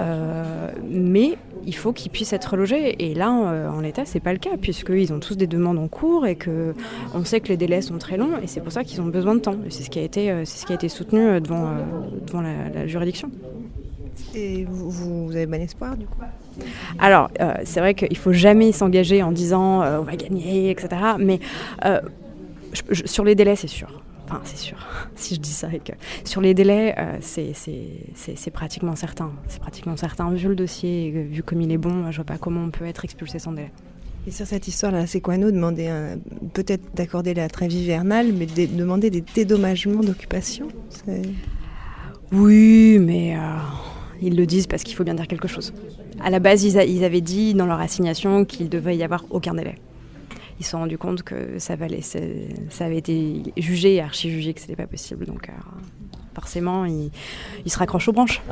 euh, mais il faut qu'ils puissent être logés. Et là, en l'état, c'est pas le cas, puisqu'ils ont tous des demandes en cours, et que on sait que les délais sont très longs, et c'est pour ça qu'ils ont besoin de temps. C'est ce qui a été, c'est ce qui a été soutenu devant, devant la- la juridiction. Et vous, vous, vous avez bon espoir du coup? Alors, euh, c'est vrai qu'il faut jamais s'engager en disant euh, on va gagner, etc. Mais euh, je- je- sur les délais, c'est sûr. Enfin, c'est sûr. <laughs> si je dis ça, et que sur les délais, euh, c'est- pratiquement certain. C'est pratiquement certain. Vu le dossier, et vu comme il est bon, je vois pas comment on peut être expulsé sans délai. Et sur cette histoire-là, c'est quoi nous demander un- peut-être d'accorder la trêve hivernale, mais de demander des dédommagements d'occupation Oui, mais euh, ils le disent parce qu'il faut bien dire quelque chose. À la base, ils, a- ils avaient dit dans leur assignation qu'il devait y avoir aucun délai. Ils se sont rendus compte que ça, valait, ça, avait été jugé, archi-jugé, que c'était pas possible. Donc, euh, forcément, ils, se raccrochent aux branches.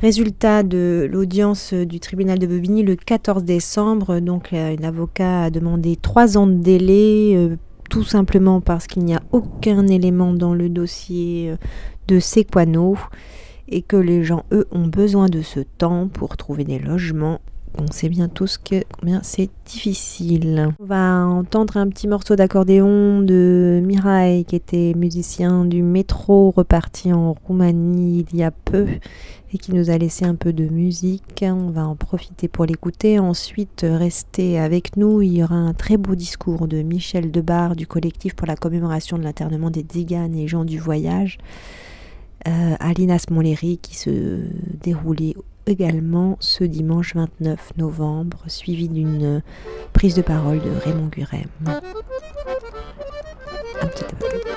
Résultat de l'audience du tribunal de Bobigny le 14 décembre, donc euh, l'avocat a demandé trois ans de délai, euh, tout simplement parce qu'il n'y a aucun élément dans le dossier euh, de Sequano et que les gens, eux, ont besoin de ce temps pour trouver des logements. On sait bien tous que combien c'est difficile. On va entendre un petit morceau d'accordéon de Mirai, qui était musicien du métro, reparti en Roumanie il y a peu et qui nous a laissé un peu de musique. On va en profiter pour l'écouter. Ensuite, restez avec nous. Il y aura un très beau discours de Michel Debar du collectif pour la commémoration de l'internement des Tziganes et gens du voyage euh, à Linas Montlhéry qui se déroulait également ce dimanche 29 novembre, suivi d'une prise de parole de Raymond Gurem. Un petit,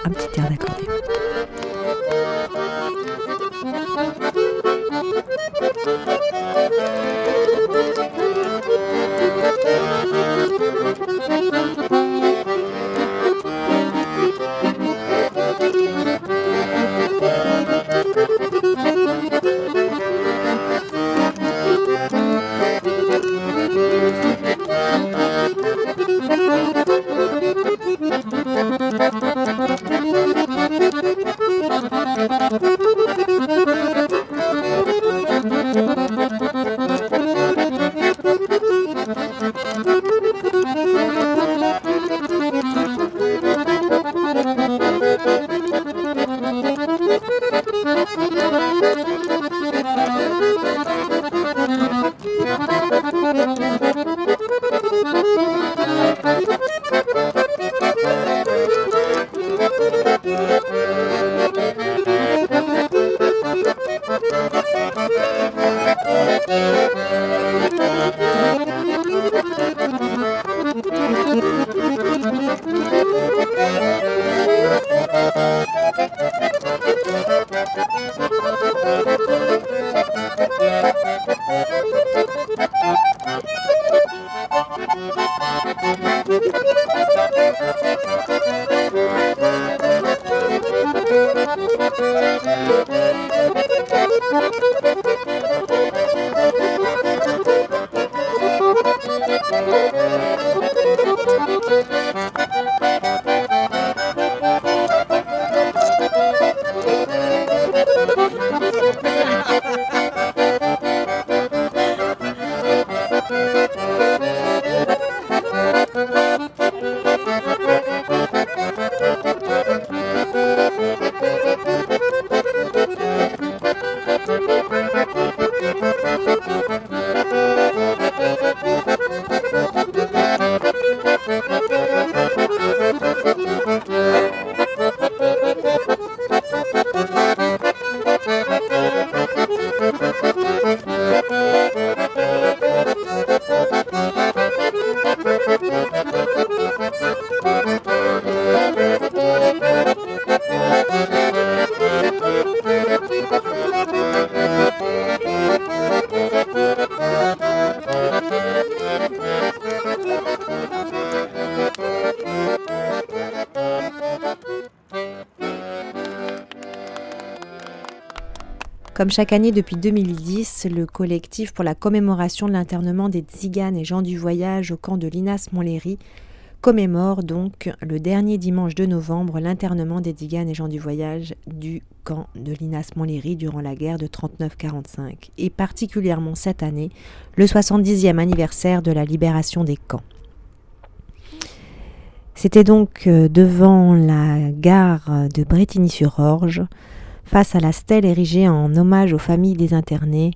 un petit air d'accordéon. Comme chaque année depuis 2010, le collectif pour la commémoration de l'internement des Tziganes et gens du voyage au camp de Linas Montlhéry commémore donc le dernier dimanche de novembre l'internement des Tziganes et gens du voyage du camp de Linas Montlhéry durant la guerre de 39-45 et particulièrement cette année le 70e anniversaire de la libération des camps. C'était donc euh, devant la gare de Bretigny-sur-Orge, face à la stèle érigée en hommage aux familles des internés,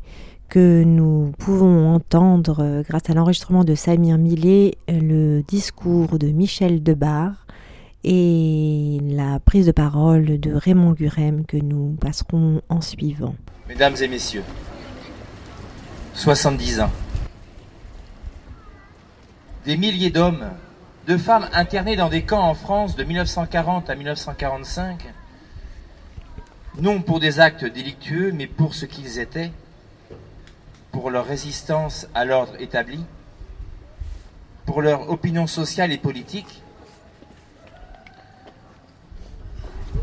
que nous pouvons entendre, euh, grâce à l'enregistrement de Samir Millet, euh, le discours de Michel Debar et la prise de parole de Raymond Gurem que nous passerons en suivant. Mesdames et messieurs, 70 ans. Des milliers d'hommes, de femmes internés dans des camps en France de 1940 à 1945, non pour des actes délictueux, mais pour ce qu'ils étaient, pour leur résistance à l'ordre établi, pour leur opinion sociale et politique,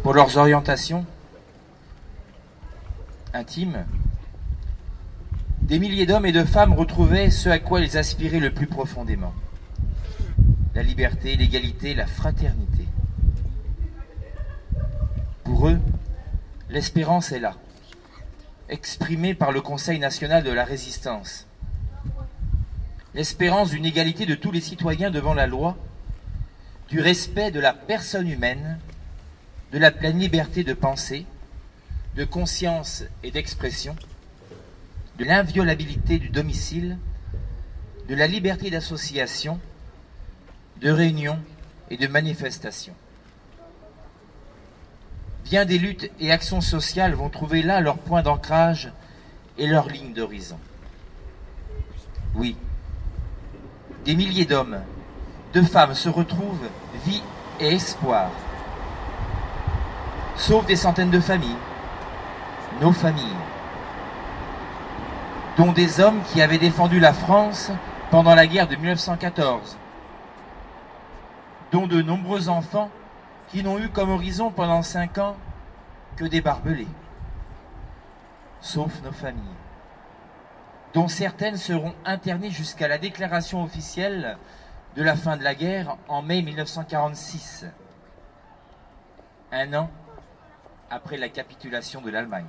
pour leurs orientations intimes, des milliers d'hommes et de femmes retrouvaient ce à quoi ils aspiraient le plus profondément. La liberté, l'égalité, la fraternité. Pour eux, l'espérance est là, exprimée par le Conseil national de la résistance. L'espérance d'une égalité de tous les citoyens devant la loi, du respect de la personne humaine, de la pleine liberté de pensée, de conscience et d'expression, de l'inviolabilité du domicile, de la liberté d'association, de réunion et de manifestation. Bien des luttes et actions sociales vont trouver là leur point d'ancrage et leur ligne d'horizon. Oui, des milliers d'hommes, de femmes se retrouvent vie et espoir. Sauf des centaines de familles, nos familles, dont des hommes qui avaient défendu la France pendant la guerre de 1914, dont de nombreux enfants qui n'ont eu comme horizon pendant cinq ans que des barbelés, sauf nos familles, dont certaines seront internées jusqu'à la déclaration officielle de la fin de la guerre en mai 1946, un an après la capitulation de l'Allemagne.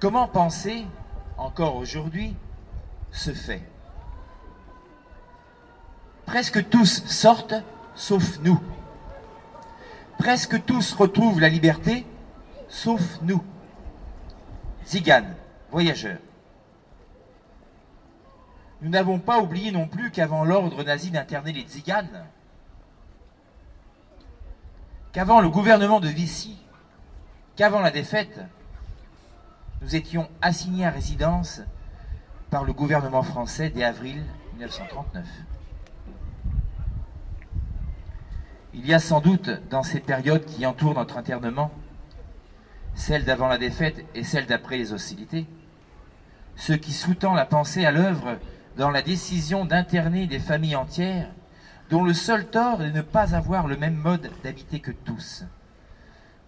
Comment penser, encore aujourd'hui, ce fait? Presque tous sortent, sauf nous. Presque tous retrouvent la liberté, sauf nous. Ziganes, voyageurs. Nous n'avons pas oublié non plus qu'avant l'ordre nazi d'interner les Ziganes, qu'avant le gouvernement de Vichy, qu'avant la défaite, nous étions assignés à résidence par le gouvernement français dès avril 1939. Il y a sans doute dans ces périodes qui entourent notre internement, celle d'avant la défaite et celle d'après les hostilités, ce qui sous-tend la pensée à l'œuvre dans la décision d'interner des familles entières dont le seul tort est de ne pas avoir le même mode d'habiter que tous.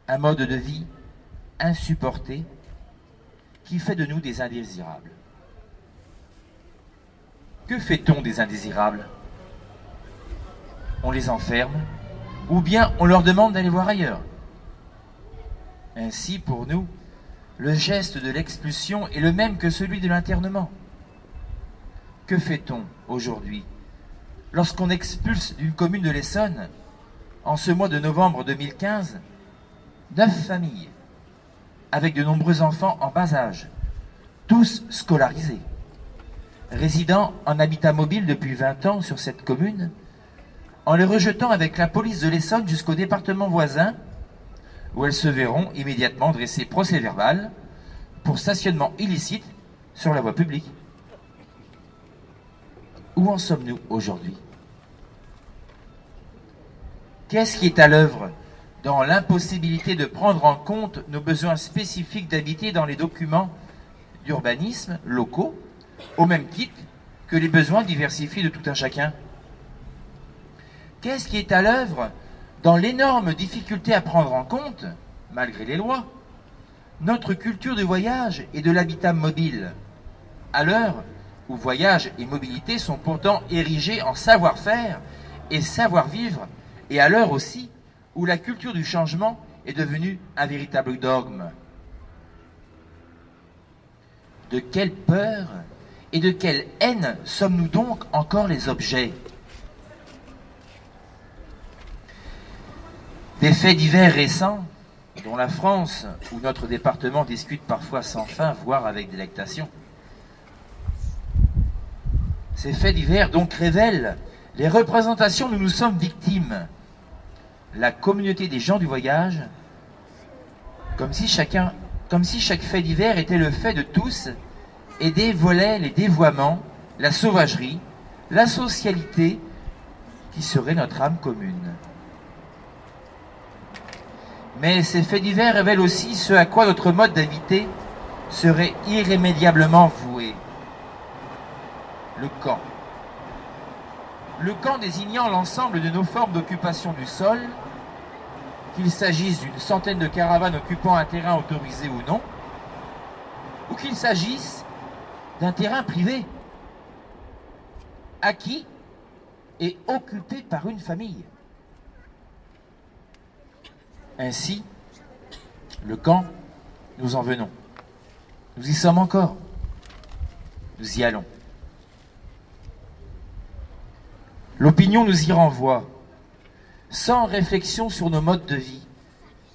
Un mode de vie insupporté qui fait de nous des indésirables. Que fait-on des indésirables? On les enferme ou bien on leur demande d'aller voir ailleurs. Ainsi, pour nous, le geste de l'expulsion est le même que celui de l'internement. Que fait-on aujourd'hui lorsqu'on expulse d'une commune de l'Essonne, en ce mois de novembre 2015, neuf familles, avec de nombreux enfants en bas âge, tous scolarisés, résidant en habitat mobile depuis 20 ans sur cette commune, en les rejetant avec la police de l'Essonne jusqu'au département voisin, où elles se verront immédiatement dresser procès verbal pour stationnement illicite sur la voie publique. Où en sommes-nous aujourd'hui? Qu'est-ce qui est à l'œuvre dans l'impossibilité de prendre en compte nos besoins spécifiques d'habiter dans les documents d'urbanisme locaux, au même titre que les besoins diversifiés de tout un chacun? Qu'est-ce qui est à l'œuvre dans l'énorme difficulté à prendre en compte, malgré les lois, notre culture du voyage et de l'habitat mobile. À l'heure où voyage et mobilité sont pourtant érigés en savoir-faire et savoir-vivre, et à l'heure aussi où la culture du changement est devenue un véritable dogme? De quelle peur et de quelle haine sommes-nous donc encore les objets? Des faits divers récents, dont la France ou notre département discutent parfois sans fin, voire avec délectation. Ces faits divers donc révèlent les représentations dont nous sommes victimes. La communauté des gens du voyage, comme si comme si chaque fait divers était le fait de tous et dévoilait les dévoiements, la sauvagerie, la socialité qui serait notre âme commune. Mais ces faits divers révèlent aussi ce à quoi notre mode d'invité serait irrémédiablement voué. Le camp. Le camp désignant l'ensemble de nos formes d'occupation du sol, qu'il s'agisse d'une centaine de caravanes occupant un terrain autorisé ou non, ou qu'il s'agisse d'un terrain privé, acquis et occupé par une famille. Ainsi, le camp, nous en venons. Nous y sommes encore. Nous y allons. L'opinion nous y renvoie, sans réflexion sur nos modes de vie,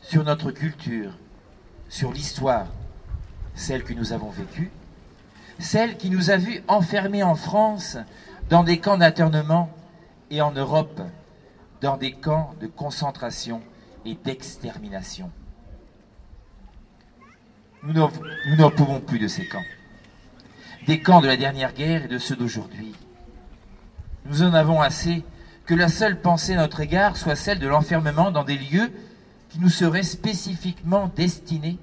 sur notre culture, sur l'histoire, celle que nous avons vécue, celle qui nous a vus enfermés en France dans des camps d'internement et en Europe dans des camps de concentration et d'extermination. Nous n'en pouvons plus de ces camps. Des camps de la dernière guerre et de ceux d'aujourd'hui. Nous en avons assez que la seule pensée à notre égard soit celle de l'enfermement dans des lieux qui nous seraient spécifiquement destinés,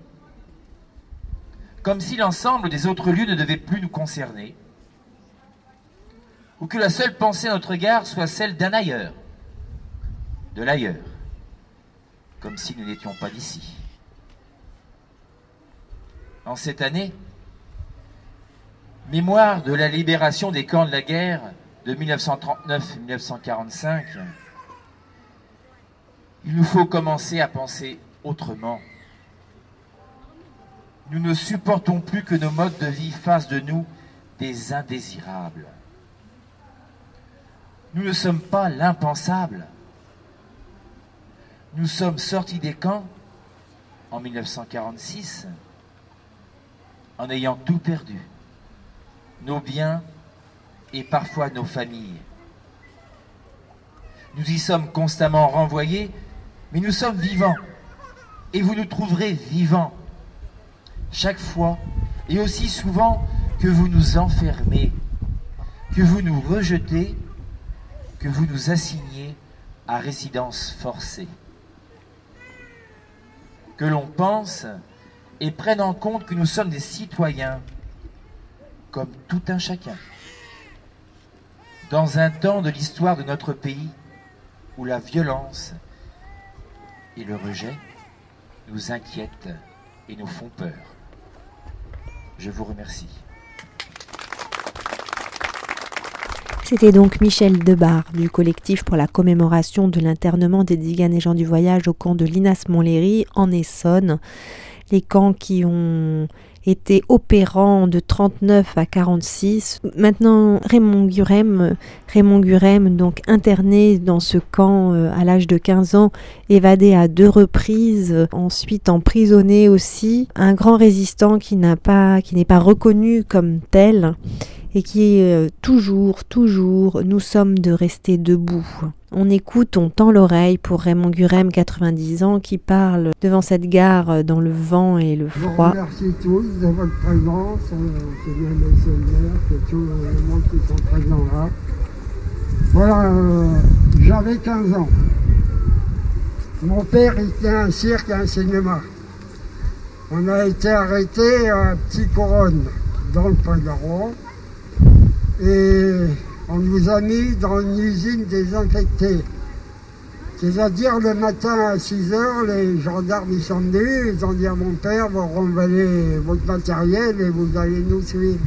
comme si l'ensemble des autres lieux ne devait plus nous concerner, ou que la seule pensée à notre égard soit celle d'un ailleurs, de l'ailleurs, comme si nous n'étions pas d'ici. En cette année, mémoire de la libération des camps de la guerre de 1939-1945, il nous faut commencer à penser autrement. Nous ne supportons plus que nos modes de vie fassent de nous des indésirables. Nous ne sommes pas l'impensable. Nous sommes sortis des camps en 1946 en ayant tout perdu, nos biens et parfois nos familles. Nous y sommes constamment renvoyés, mais nous sommes vivants. Et vous nous trouverez vivants chaque fois et aussi souvent que vous nous enfermez, que vous nous rejetez, que vous nous assignez à résidence forcée. Que l'on pense et prenne en compte que nous sommes des citoyens, comme tout un chacun. Dans un temps de l'histoire de notre pays où la violence et le rejet nous inquiètent et nous font peur. Je vous remercie. C'était donc Michel Debar du collectif pour la commémoration de l'internement des Diganes et gens du voyage au camp de Linas Montlhéry en Essonne. Les camps qui ont été opérants de 39 à 46. Maintenant, Raymond Gurem, Raymond Gurem, donc interné dans ce camp euh, à l'âge de 15 ans, évadé à deux reprises, ensuite emprisonné aussi, un grand résistant qui n'a pas, qui n'est pas reconnu comme tel et qui est euh, toujours, toujours, nous sommes de rester debout. On écoute, on tend l'oreille pour Raymond Gurem, 90 ans, qui parle devant cette gare euh, dans le vent et le Je vous froid. remercie tous de votre présence. euh, C'est bien les soldats, que tout le monde qui sont présents là. Voilà, euh, j'avais 15 ans. Mon père était un cirque et un cinéma. On a été arrêtés à Petit Couronne, dans le Pas-de-Roi. Et on nous a mis dans une usine désinfectée. C'est-à-dire le matin à 6 heures, les gendarmes ils sont venus, ils ont dit à mon père, vous renvoyez votre matériel et vous allez nous suivre.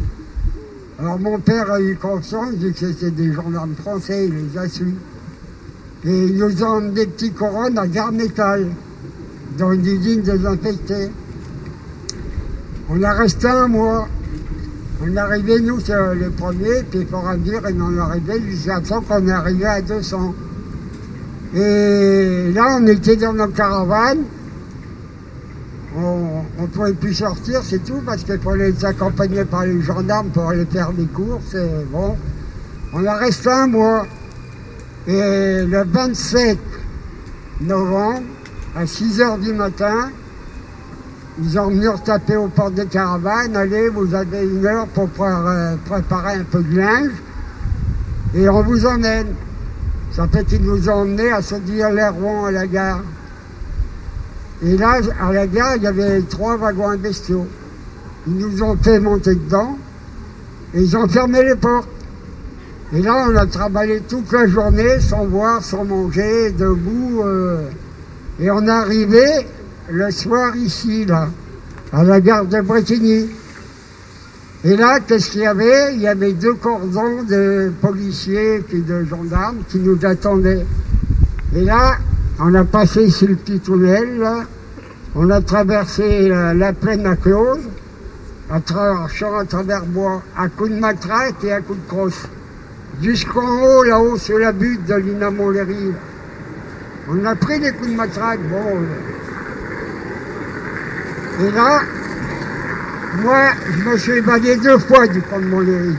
Alors mon père a eu conscience vu que c'était des gendarmes français, il les a suivis. Et ils nous ont des petits couronnes à Gare Métal, dans une usine désinfectée. On a resté un mois. On est arrivé, nous, les premiers, puis pour en dire, ils en arrivé jusqu'à temps qu'on est arrivé à 200. Et là, on était dans nos caravanes. On ne pouvait plus sortir, c'est tout, parce qu'il fallait être accompagné par les gendarmes pour aller faire des courses. Bon, on a resté un mois. Et le 27 novembre, à 6 heures du matin, ils ont venu retaper aux portes des caravanes. Allez, vous avez une heure pour euh, préparer un peu de linge. Et on vous emmène. Ça fait qu'ils nous ont emmenés à se dire les rouen à la gare. Et là, à la gare, il y avait trois wagons bestiaux. Ils nous ont fait monter dedans et ils ont fermé les portes. Et là, on a travaillé toute la journée sans boire, sans manger, debout. euh, et on est arrivé le soir ici, là, à la gare de Bretigny. Et là, qu'est-ce qu'il y avait? Il y avait deux cordons de policiers puis de gendarmes qui nous attendaient. Et là, on a passé sur le petit tunnel, là. On a traversé la, la plaine à close, à travers champ, à travers bois, à coups de matraque et à coups de crosse. Jusqu'en haut, là-haut, sur la butte de Lina Montlhéry. On a pris des coups de matraque, bon. Et là, moi, je me suis évadé deux fois du pont de Montlhéry.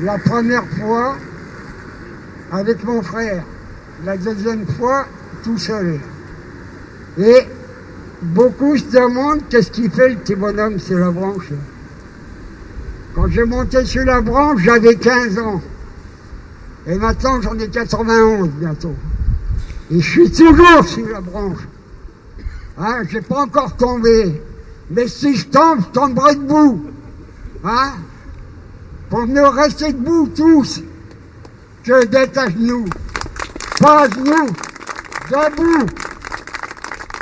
La première fois, avec mon frère. La deuxième fois, tout seul. Et beaucoup se demandent qu'est-ce qu'il fait le petit bonhomme sur la branche? Quand j'ai monté sur la branche, j'avais 15 ans. Et maintenant, j'en ai 91 bientôt. Et je suis toujours sur la branche. Hein, j'ai pas encore tombé. Mais si je tombe, je tomberai debout. Hein? Pour me rester debout tous. Que d'être à genoux. Pas à genoux. Debout.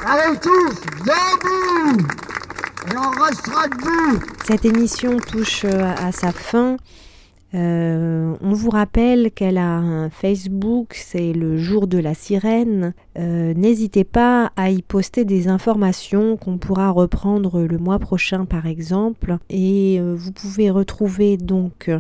Allez tous, debout. Et on restera debout. Cette émission touche euh, à sa fin. Euh, on vous rappelle qu'elle a un Facebook, c'est le jour de la sirène. Euh, N'hésitez pas à y poster des informations qu'on pourra reprendre le mois prochain par exemple. Et euh, vous pouvez retrouver donc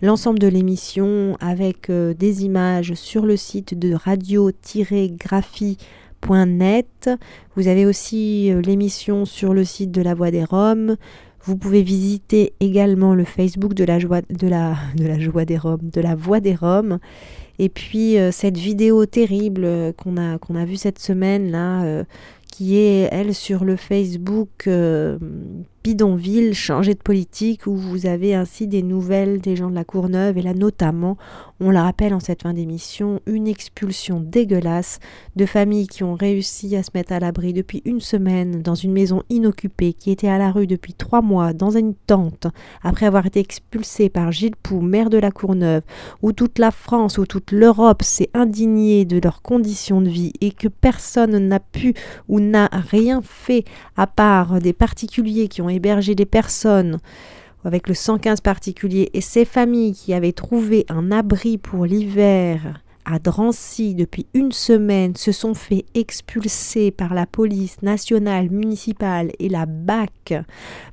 l'ensemble de l'émission avec des images sur le site de radio-graphie.net. Vous avez aussi l'émission sur le site de la Voix des Roms. Vous pouvez visiter également le Facebook de la joie, de la, de la joie des Roms, de la Voix des Roms. Et puis euh, cette vidéo terrible euh, qu'on a, qu'on a vue cette semaine là, euh, qui est elle sur le Facebook Bidonville, changer de politique, où vous avez ainsi des nouvelles des gens de la Courneuve. Et là notamment, on la rappelle en cette fin d'émission, une expulsion dégueulasse de familles qui ont réussi à se mettre à l'abri depuis une semaine dans une maison inoccupée qui était à la rue depuis trois mois dans une tente après avoir été expulsée par Gilles Pou, maire de la Courneuve, où toute la France ou toute l'Europe s'est indignée de leurs conditions de vie et que personne n'a pu ou n'a rien fait à part des particuliers qui ont hébergé des personnes avec le 115 particulier et ces familles qui avaient trouvé un abri pour l'hiver à Drancy depuis une semaine se sont fait expulser par la police nationale, municipale et la BAC,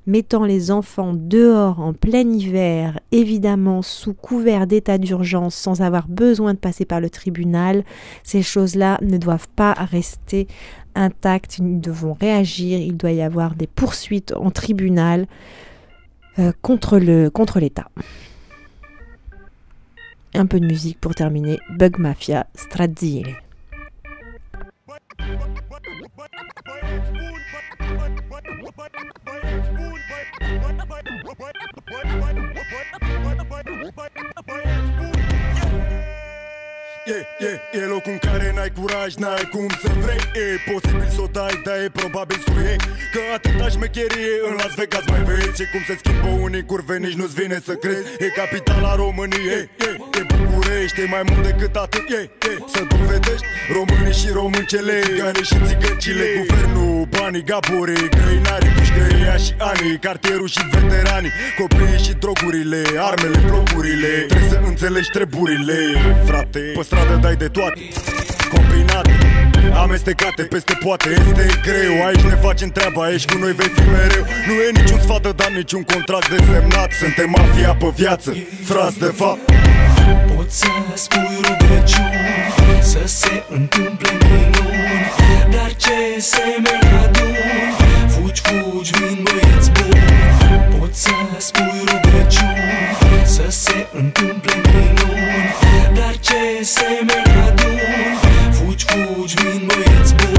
mettant les enfants dehors en plein hiver, évidemment sous couvert d'état d'urgence sans avoir besoin de passer par le tribunal. Ces choses-là ne doivent pas rester intactes, nous devons réagir, il doit y avoir des poursuites en tribunal euh, contre l'État. Un peu de musique pour terminer. Bug Mafia, Strazile. Yeah, yeah, e locul în care n-ai curaj, n-ai cum să vrei. E posibil să o dai, dar e probabil să o iei. Că atâta șmecherie în Las Vegas mai vezi Și cum se schimbă unii curve, nici nu-ți vine să crezi. E capitala României, e, e, e București dorești E mai mult decât atât yeah, yeah. Să dovedești românii și româncele Țigane și țigăncile Guvernul, banii, gaborii Găinarii, pușcăria și anii Cartierul și veteranii Copiii și drogurile Armele, blocurile Trebuie să înțelegi treburile Frate, pe stradă dai de toate Combinate Amestecate peste poate. Este greu, aici ne facem treaba Aici cu noi vei fi mereu. Nu e niciun sfat de dat, niciun contract de semnat. Suntem mafia pe viață, frați de fapt Poți să spui rugăciuni Să se întâmple minuni. Dar ce semeni aduni? Fugi, fugi, vin băieți buni. Poți să spui rugăciuni Să se întâmple minuni. Dar ce semeni aduni? Fugi, fugi, vin băieți buni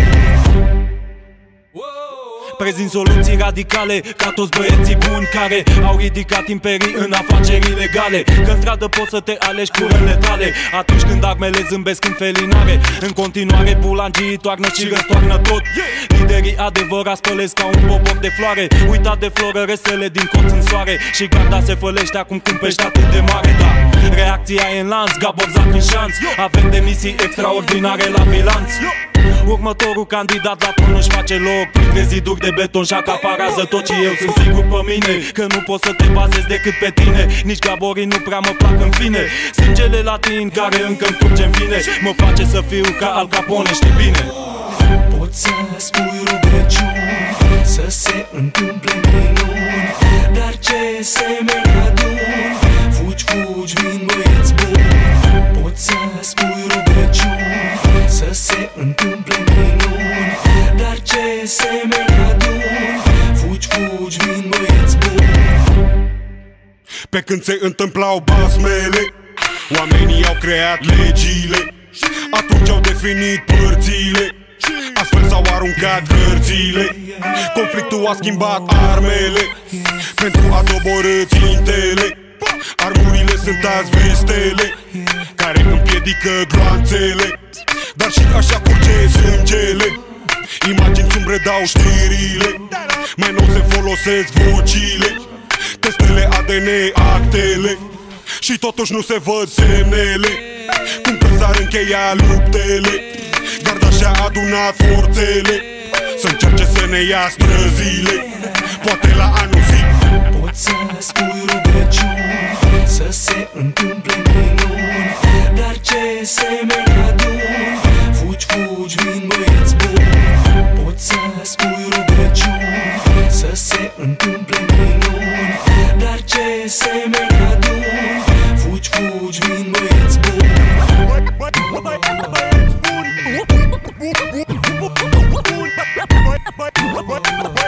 Prezint soluții radicale Ca toți băieții buni care au ridicat imperii în afaceri ilegale. Că în stradă poți să te alegi cu răle tale. Atunci când armele zâmbesc în felinare În continuare bulangii toarnă și răstoarnă tot. Liderii adevărați spălesc ca un popor de floare. Uitat de floră resele din colț în soare. Și garda se fălește acum când pești atât de mare Da, reacția e în lanț, Gabor Zac în șanț. Avem demisii extraordinare la bilanț. Următorul candidat la tron își face loc Printre ziduri de beton și acaparează tot Și eu sunt sigur pe mine. Că nu poți să te bazezi decât pe tine. Nici gaborii nu prea mă plac în fine. Sângele latin care încă îmi curge în vine Mă face să fiu ca Al Capone, știi bine. Poți să spui rugăciuni Să se întâmple când se întâmplau basmele Oamenii au creat legile Atunci au definit părțile. Astfel s-au aruncat hărțile Conflictul a schimbat armele. Pentru a doborâ țintele Armurile sunt azi vestele Care împiedică gloanțele. Dar și așa curge sângele Imagini sumbre dau știrile. Mai nou se folosesc vocile Testele ADN, actele. Și totuși nu se văd semnele. Cum că s-ar încheia luptele. Garda și-a adunat forțele. Să încerce să ne ia străzile. Poate la anul zi. Poți să spui rugăciuni Să se întâmple minuni Dar ce semeni aduni Fugi, fugi, vin băieți buni. Poți să spui rugăciuni să se întâmple minuni. Dar ce semeni adun? Fugi, fugi, vin băieți buni. Bun, bun, bun, bun, bun, bun, bun